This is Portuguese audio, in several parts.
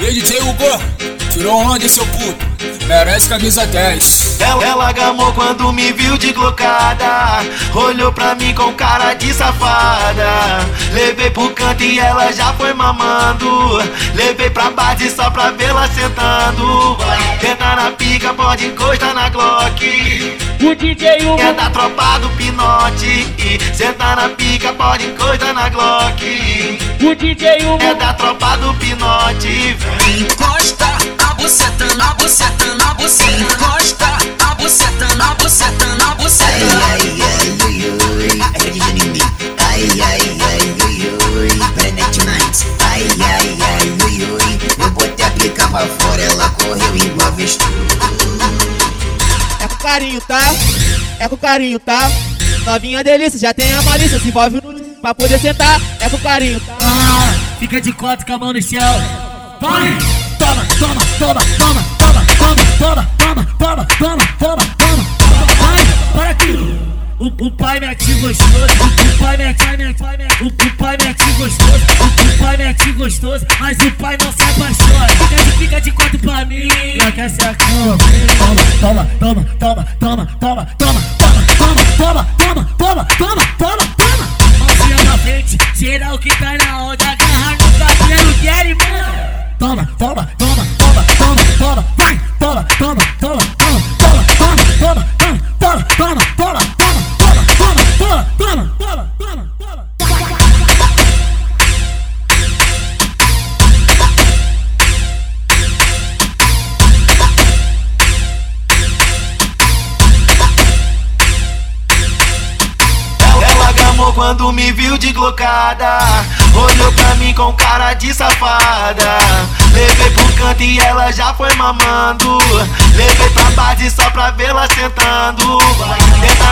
E DJ Hugo, tirou onda seu puto, merece camisa 10. Ela, ela gamou quando me viu de glocada Olhou pra mim com cara de safada. Levei pro canto e ela já foi mamando. Levei pra base só pra vê-la sentando. Tenta na pica, pode encostar na Glock. O DJ Hugo. É da tropa do pinote? Senta na pica, pode encostar na Glock. O DJ Hugo. É da tropa do pinote? Vem. Encosta. a buceta na buceta na buceta. Encosta a buceta na buceta na buceta. Ai, ai, ui, ui, acredita em mim. Ai, ai, ai, ui, ui, Planet Minds. Ai, ai, ai, ui, ui, eu botei a pica pra fora, ela correu igual avestruz. É com carinho, tá? É com carinho, tá? Novinha delícia, já tem a malícia, se envolve no pra poder sentar. É com carinho, tá? Ah, fica de quatro com a mão no chão. Vai! Toma, toma, toma, toma, toma, toma, toma, toma, toma, toma, toma, toma. Para aqui. O, pai mete gostoso, o, pai mete, o, pai mete gostoso, o, pai mete gostoso, mas o pai não se apaixona. Fica de, fica de quatro pra mim, já quer ser a cama. Toma, toma, toma, toma, toma, toma, toma, toma, toma, toma, toma, toma, toma, toma. Mãozinha na frente, geral que tá na onda, toma, toma, toma, toma. Ela gamou quando me viu de glocada Olhou pra mim com cara de safada. Levei pro canto e ela já foi mamando. Levei pra base só pra vê-la sentando. Tenta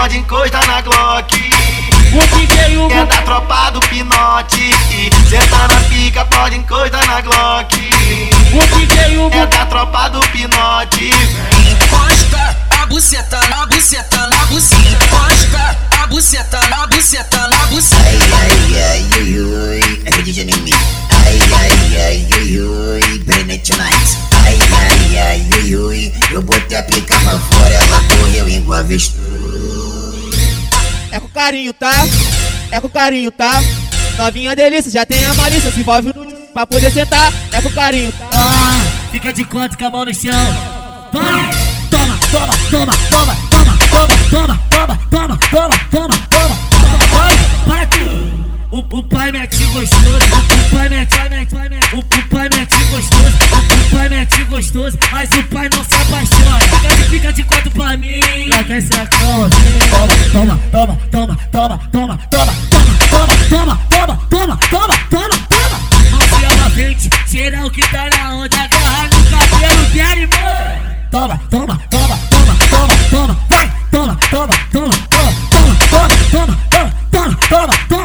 pode encostar na Glock O DJ Hugo É da tropa do pinote Senta na pica, pode encostar na Glock O DJ Hugo É da tropa do pinote Encosta a buceta na buceta na buceta. Encosta a buceta na buceta na buceta. Ai, ai, ai, ui, ui, acredita em mim. Ai, ai, ai, ui, ui, Planet Minds. Ai, ai, ai, ui, ui, eu botei a pica pra fora, ela correu igual avestruz. É carinho, tá? É com carinho, tá? Novinha delícia, já tem a malícia, se envolve no pra poder sentar. É com carinho, tá? Ah, fica de quatro com a mão no chão. Toma, toma, toma, toma, toma, toma, toma, toma, toma, toma, toma, toma. Aqui o pai mete gostoso, o pai mete, pai mete, pai mete, o pai mete gostoso, o pai mete gostoso, mas o pai não se apaixona. Fica, fica de quatro pra mim, não quer ser Toma, Toma, toma, toma, toma, toma, toma, toma, toma, toma, toma, toma, toma, toma, toma. Mãozinha frente, o que tá na onda, agarra no cabelo de animal. Toma, toma, toma, toma, toma, toma, toma, toma, toma, toma, toma, toma, toma, toma, toma, toma.